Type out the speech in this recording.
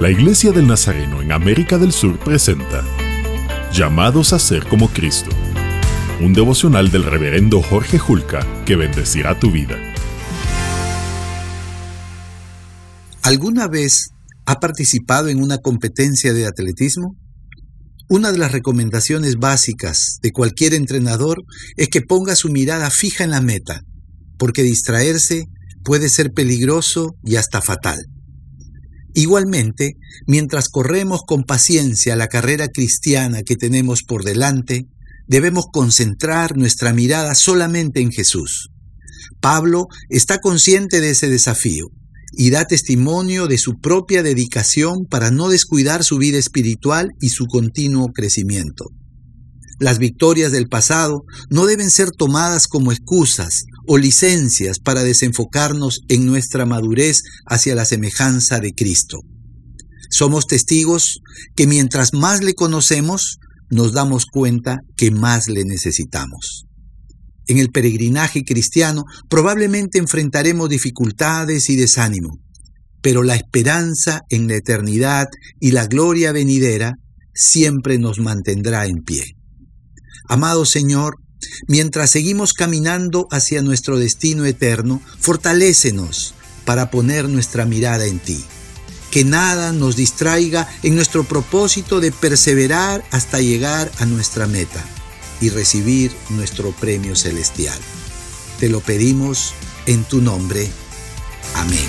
La Iglesia del Nazareno en América del Sur presenta Llamados a ser como Cristo, un devocional del reverendo Jorge Julca que bendecirá tu vida. ¿Alguna vez ha participado en una competencia de atletismo? Una de las recomendaciones básicas de cualquier entrenador es que ponga su mirada fija en la meta, porque distraerse puede ser peligroso y hasta fatal. Igualmente, mientras corremos con paciencia la carrera cristiana que tenemos por delante, debemos concentrar nuestra mirada solamente en Jesús. Pablo está consciente de ese desafío y da testimonio de su propia dedicación para no descuidar su vida espiritual y su continuo crecimiento. Las victorias del pasado no deben ser tomadas como excusas o licencias para desenfocarnos en nuestra madurez hacia la semejanza de Cristo. Somos testigos que mientras más le conocemos, nos damos cuenta que más le necesitamos. En el peregrinaje cristiano probablemente enfrentaremos dificultades y desánimo, pero la esperanza en la eternidad y la gloria venidera siempre nos mantendrá en pie. Amado Señor, Mientras seguimos caminando hacia nuestro destino eterno, fortalécenos para poner nuestra mirada en ti. Que nada nos distraiga en nuestro propósito de perseverar hasta llegar a nuestra meta y recibir nuestro premio celestial. Te lo pedimos en tu nombre. Amén.